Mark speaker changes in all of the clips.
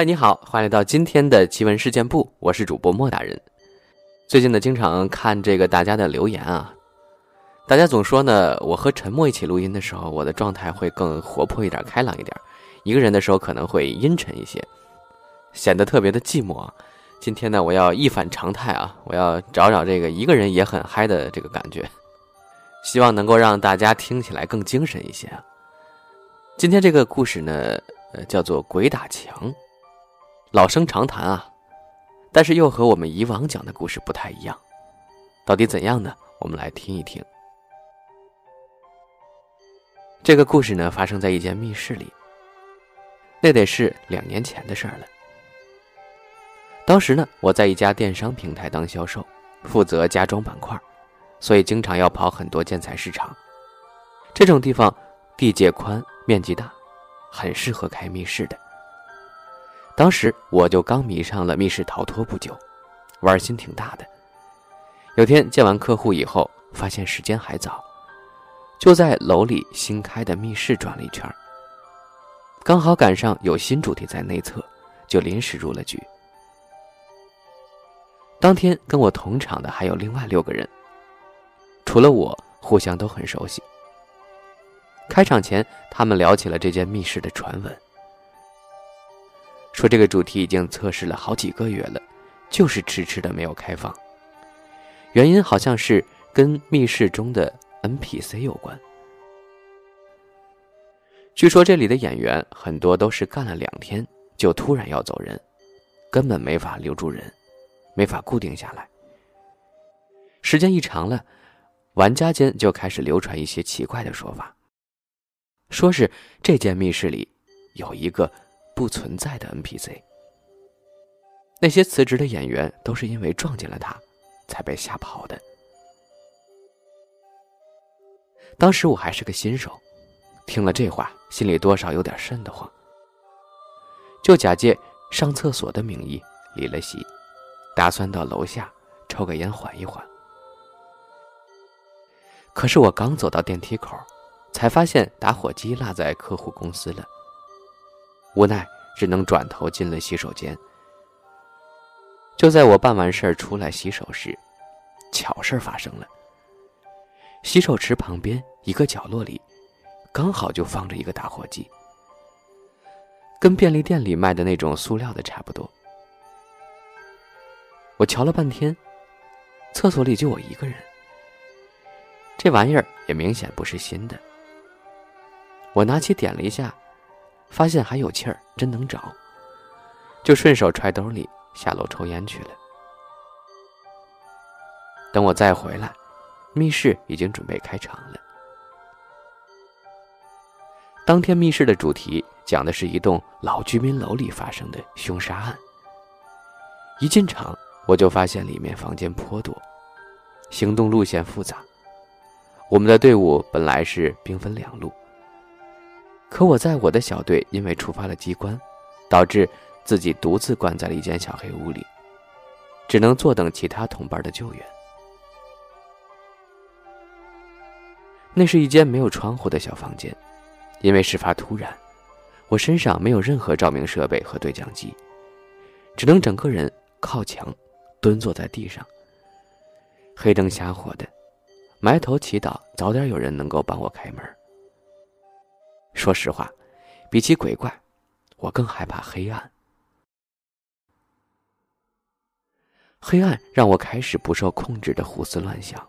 Speaker 1: 嗨，你好，欢迎来到今天的奇闻事件部，我是主播莫大人。最近呢，经常看这个大家的留言啊，大家总说呢，我和沉默一起录音的时候，我的状态会更活泼一点、开朗一点；一个人的时候可能会阴沉一些，显得特别的寂寞。今天呢，我要一反常态啊，我要找找这个一个人也很嗨的这个感觉，希望能够让大家听起来更精神一些。今天这个故事呢，呃，叫做《鬼打墙》。老生常谈啊，但是又和我们以往讲的故事不太一样，到底怎样呢？我们来听一听。这个故事呢，发生在一间密室里，那得是两年前的事儿了。当时呢，我在一家电商平台当销售，负责家装板块，所以经常要跑很多建材市场。这种地方地界宽，面积大，很适合开密室的。当时我就刚迷上了密室逃脱不久，玩心挺大的。有天见完客户以后，发现时间还早，就在楼里新开的密室转了一圈刚好赶上有新主题在内测，就临时入了局。当天跟我同场的还有另外六个人，除了我，互相都很熟悉。开场前，他们聊起了这间密室的传闻。说这个主题已经测试了好几个月了，就是迟迟的没有开放。原因好像是跟密室中的 NPC 有关。据说这里的演员很多都是干了两天就突然要走人，根本没法留住人，没法固定下来。时间一长了，玩家间就开始流传一些奇怪的说法，说是这间密室里有一个。不存在的 NPC，那些辞职的演员都是因为撞见了他，才被吓跑的。当时我还是个新手，听了这话，心里多少有点瘆得慌，就假借上厕所的名义离了席，打算到楼下抽个烟缓一缓。可是我刚走到电梯口，才发现打火机落在客户公司了。无奈，只能转头进了洗手间。就在我办完事儿出来洗手时，巧事儿发生了。洗手池旁边一个角落里，刚好就放着一个打火机，跟便利店里卖的那种塑料的差不多。我瞧了半天，厕所里就我一个人，这玩意儿也明显不是新的。我拿起点了一下。发现还有气儿，真能找，就顺手揣兜里下楼抽烟去了。等我再回来，密室已经准备开场了。当天密室的主题讲的是一栋老居民楼里发生的凶杀案。一进场，我就发现里面房间颇多，行动路线复杂。我们的队伍本来是兵分两路。可我在我的小队因为触发了机关，导致自己独自关在了一间小黑屋里，只能坐等其他同伴的救援。那是一间没有窗户的小房间，因为事发突然，我身上没有任何照明设备和对讲机，只能整个人靠墙，蹲坐在地上。黑灯瞎火的，埋头祈祷早点有人能够帮我开门。说实话，比起鬼怪，我更害怕黑暗。黑暗让我开始不受控制的胡思乱想。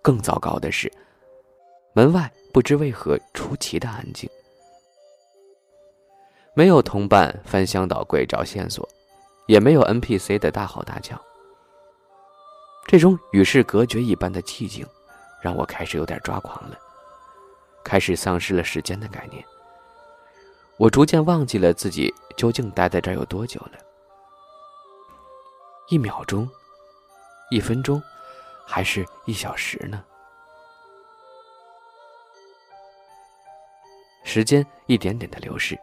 Speaker 1: 更糟糕的是，门外不知为何出奇的安静，没有同伴翻箱倒柜找线索，也没有 NPC 的大吼大叫。这种与世隔绝一般的寂静，让我开始有点抓狂了。开始丧失了时间的概念，我逐渐忘记了自己究竟待在这儿有多久了。一秒钟，一分钟，还是一小时呢？时间一点点的流逝，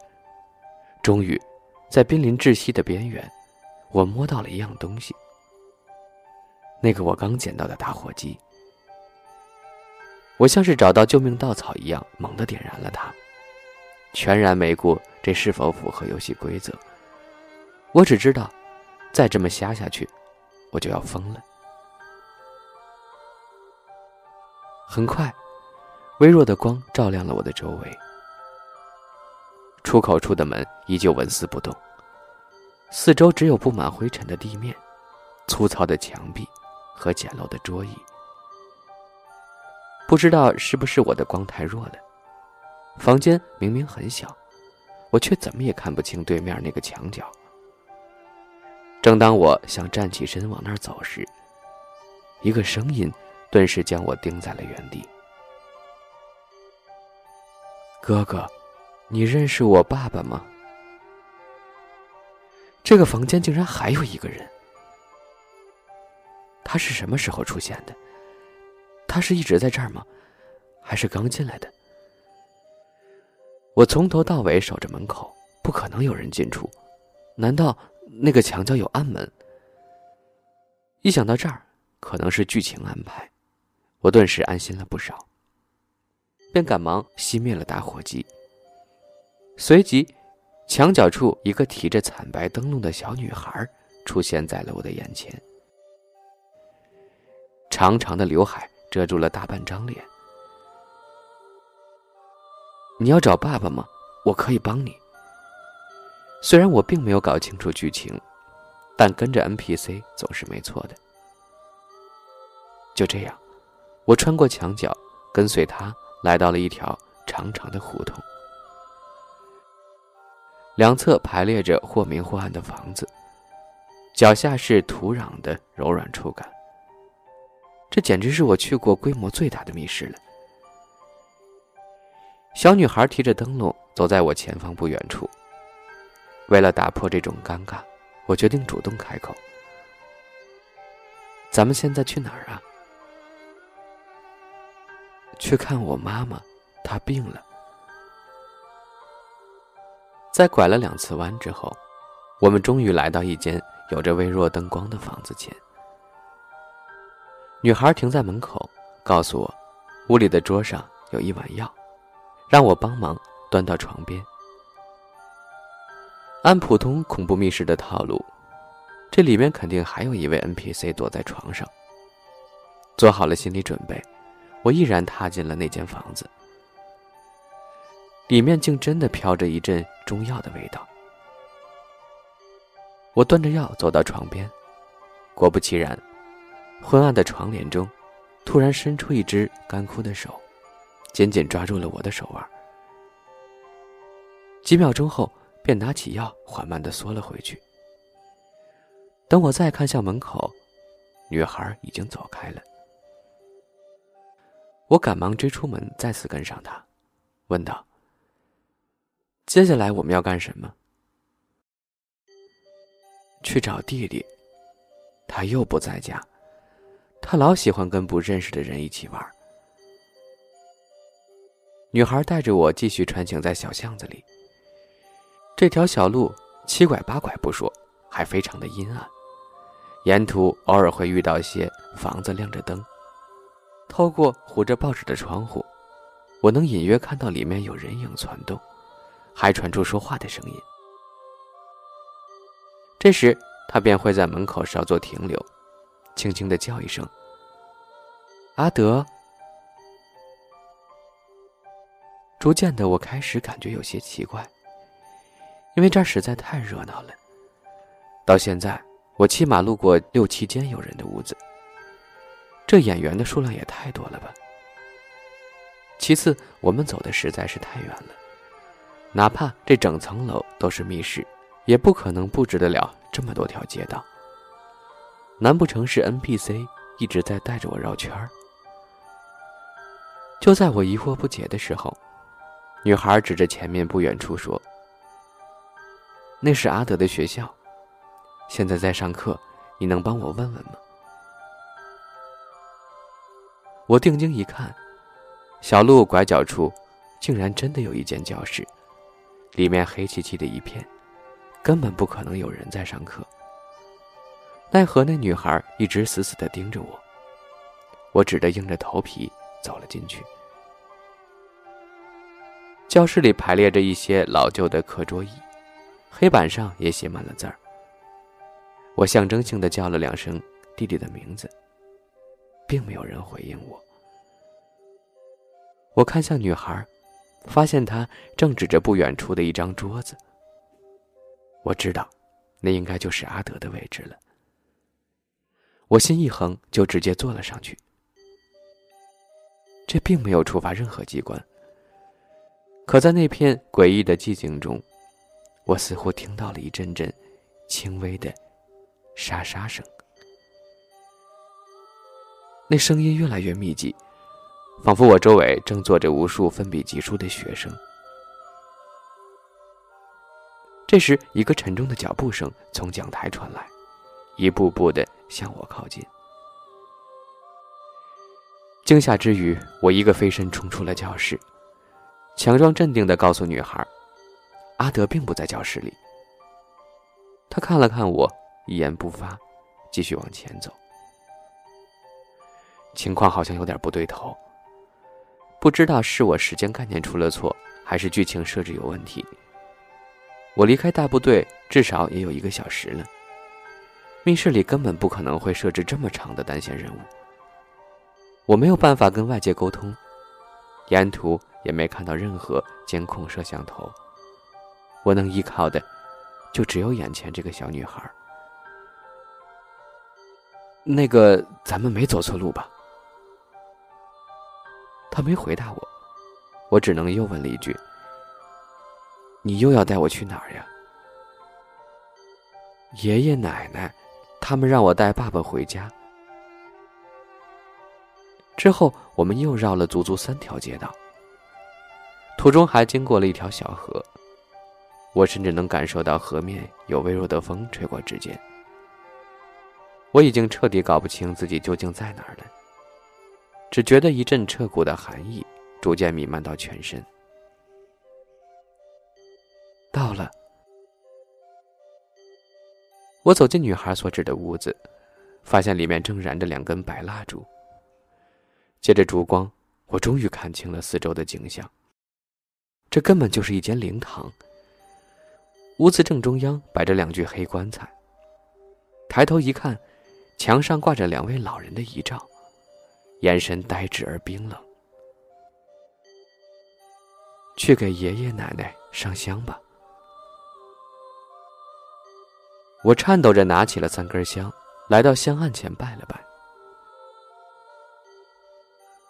Speaker 1: 终于，在濒临窒息的边缘，我摸到了一样东西。那个我刚捡到的打火机。我像是找到救命稻草一样，猛地点燃了它，全然没顾这是否符合游戏规则，我只知道，再这么瞎下去，我就要疯了。很快，微弱的光照亮了我的周围。出口处的门依旧纹丝不动，四周只有布满灰尘的地面、粗糙的墙壁和简陋的桌椅。不知道是不是我的光太弱了，房间明明很小，我却怎么也看不清对面那个墙角。正当我想站起身往那儿走时，一个声音顿时将我钉在了原地：“哥哥。”你认识我爸爸吗？这个房间竟然还有一个人，他是什么时候出现的？他是一直在这儿吗？还是刚进来的？我从头到尾守着门口，不可能有人进出。难道那个墙角有暗门？一想到这儿，可能是剧情安排，我顿时安心了不少，便赶忙熄灭了打火机。随即，墙角处一个提着惨白灯笼的小女孩出现在了我的眼前。长长的刘海遮住了大半张脸。你要找爸爸吗？我可以帮你。虽然我并没有搞清楚剧情，但跟着 NPC 总是没错的。就这样，我穿过墙角，跟随他来到了一条长长的胡同。两侧排列着或明或暗的房子，脚下是土壤的柔软触感。这简直是我去过规模最大的密室了。小女孩提着灯笼走在我前方不远处。为了打破这种尴尬，我决定主动开口：“咱们现在去哪儿啊？”“去看我妈妈，她病了。”在拐了两次弯之后，我们终于来到一间有着微弱灯光的房子前。女孩停在门口，告诉我，屋里的桌上有一碗药，让我帮忙端到床边。按普通恐怖密室的套路，这里面肯定还有一位 NPC 躲在床上。做好了心理准备，我毅然踏进了那间房子。里面竟真的飘着一阵中药的味道。我端着药走到床边，果不其然，昏暗的床帘中，突然伸出一只干枯的手，紧紧抓住了我的手腕。几秒钟后，便拿起药，缓慢的缩了回去。等我再看向门口，女孩已经走开了。我赶忙追出门，再次跟上她，问道。接下来我们要干什么？去找弟弟。他又不在家，他老喜欢跟不认识的人一起玩。女孩带着我继续穿行在小巷子里。这条小路七拐八拐不说，还非常的阴暗。沿途偶尔会遇到一些房子亮着灯，透过糊着报纸的窗户，我能隐约看到里面有人影窜动。还传出说话的声音。这时，他便会在门口稍作停留，轻轻的叫一声：“阿德。”逐渐的，我开始感觉有些奇怪，因为这儿实在太热闹了。到现在，我起码路过六七间有人的屋子，这演员的数量也太多了吧？其次，我们走的实在是太远了。哪怕这整层楼都是密室，也不可能布置得了这么多条街道。难不成是 NPC 一直在带着我绕圈儿？就在我疑惑不解的时候，女孩指着前面不远处说：“那是阿德的学校，现在在上课，你能帮我问问吗？”我定睛一看，小路拐角处，竟然真的有一间教室。里面黑漆漆的一片，根本不可能有人在上课。奈何那女孩一直死死的盯着我，我只得硬着头皮走了进去。教室里排列着一些老旧的课桌椅，黑板上也写满了字儿，我象征性的叫了两声弟弟的名字，并没有人回应我。我看向女孩，发现她正指着不远处的一张桌子。我知道，那应该就是阿德的位置了。我心一横，就直接坐了上去。这并没有触发任何机关，可在那片诡异的寂静中，我似乎听到了一阵阵轻微的沙沙声。那声音越来越密集，仿佛我周围正坐着无数奋笔疾书的学生。这时，一个沉重的脚步声从讲台传来，一步步的向我靠近。惊吓之余，我一个飞身冲出了教室，强装镇定的告诉女孩：“阿德并不在教室里。”他看了看我，一言不发，继续往前走。情况好像有点不对头，不知道是我时间概念出了错，还是剧情设置有问题。我离开大部队至少也有一个小时了，密室里根本不可能会设置这么长的单线任务。我没有办法跟外界沟通，沿途也没看到任何监控摄像头。我能依靠的，就只有眼前这个小女孩。那个，咱们没走错路吧？她没回答我，我只能又问了一句：“你又要带我去哪儿呀？”爷爷奶奶，他们让我带爸爸回家。之后，我们又绕了足足三条街道，途中还经过了一条小河。我甚至能感受到河面有微弱的风吹过指尖。我已经彻底搞不清自己究竟在哪儿了，只觉得一阵彻骨的寒意逐渐弥漫到全身。到了，我走进女孩所指的屋子，发现里面正燃着两根白蜡烛。借着烛光，我终于看清了四周的景象。这根本就是一间灵堂。屋子正中央摆着两具黑棺材。抬头一看，墙上挂着两位老人的遗照，眼神呆滞而冰冷。去给爷爷奶奶上香吧。我颤抖着拿起了三根香，来到香案前拜了拜。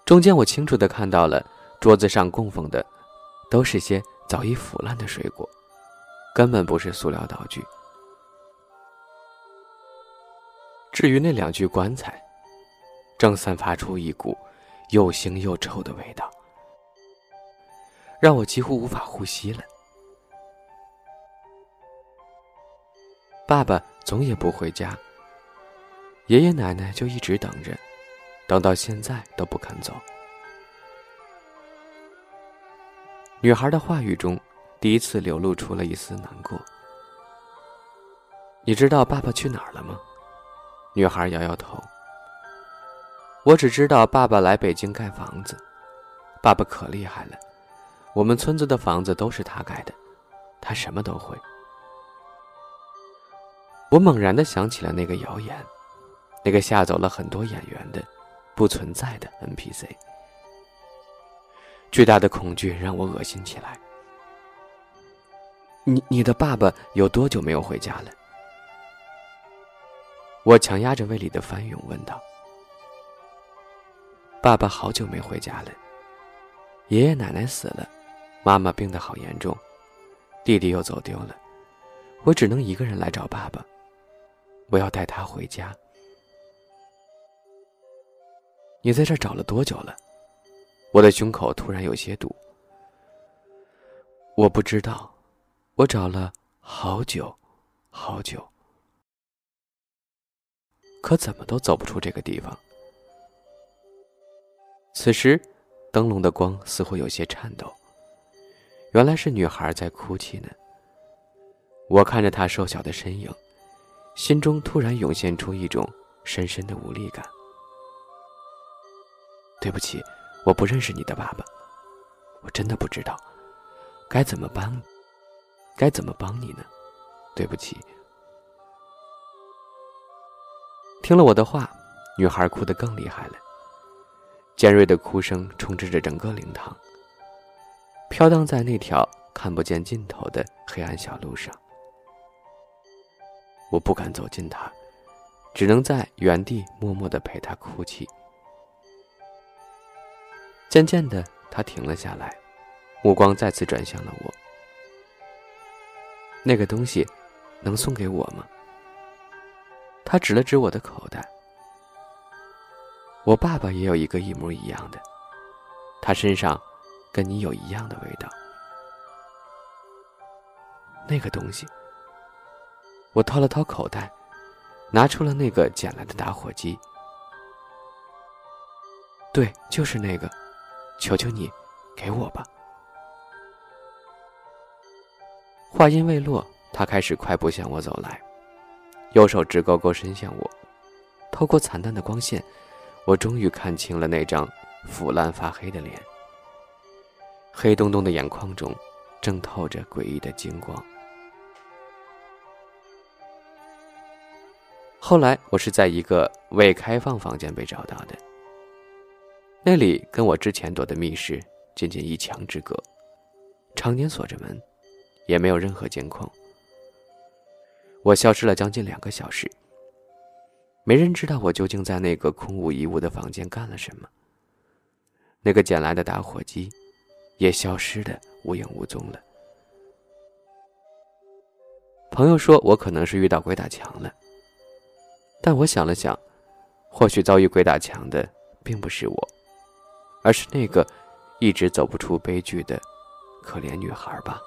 Speaker 1: 中间，我清楚的看到了桌子上供奉的，都是些早已腐烂的水果，根本不是塑料道具。至于那两具棺材，正散发出一股又腥又臭的味道，让我几乎无法呼吸了。爸爸总也不回家，爷爷奶奶就一直等着。等到现在都不肯走。女孩的话语中，第一次流露出了一丝难过。你知道爸爸去哪儿了吗？女孩摇摇头。我只知道爸爸来北京盖房子，爸爸可厉害了，我们村子的房子都是他盖的，他什么都会。我猛然的想起了那个谣言，那个吓走了很多演员的。不存在的 NPC，巨大的恐惧让我恶心起来。你你的爸爸有多久没有回家了？我强压着胃里的翻涌问道。爸爸好久没回家了，爷爷奶奶死了，妈妈病得好严重，弟弟又走丢了，我只能一个人来找爸爸，我要带他回家。你在这找了多久了？我的胸口突然有些堵。我不知道，我找了好久，好久，可怎么都走不出这个地方。此时，灯笼的光似乎有些颤抖，原来是女孩在哭泣呢。我看着她瘦小的身影，心中突然涌现出一种深深的无力感。对不起，我不认识你的爸爸，我真的不知道该怎么帮，该怎么帮你呢？对不起。听了我的话，女孩哭得更厉害了，尖锐的哭声充斥着整个灵堂，飘荡在那条看不见尽头的黑暗小路上。我不敢走近他，只能在原地默默的陪他哭泣。渐渐的，他停了下来，目光再次转向了我。那个东西，能送给我吗？他指了指我的口袋。我爸爸也有一个一模一样的，他身上跟你有一样的味道。那个东西，我掏了掏口袋，拿出了那个捡来的打火机。对，就是那个，求求你，给我吧。话音未落，他开始快步向我走来，右手直勾勾伸向我。透过惨淡的光线，我终于看清了那张腐烂发黑的脸。黑洞洞的眼眶中，正透着诡异的金光。后来，我是在一个未开放房间被找到的。那里跟我之前躲的密室仅仅一墙之隔，常年锁着门。也没有任何监控。我消失了将近两个小时，没人知道我究竟在那个空无一物的房间干了什么。那个捡来的打火机，也消失的无影无踪了。朋友说我可能是遇到鬼打墙了，但我想了想，或许遭遇鬼打墙的并不是我，而是那个一直走不出悲剧的可怜女孩吧。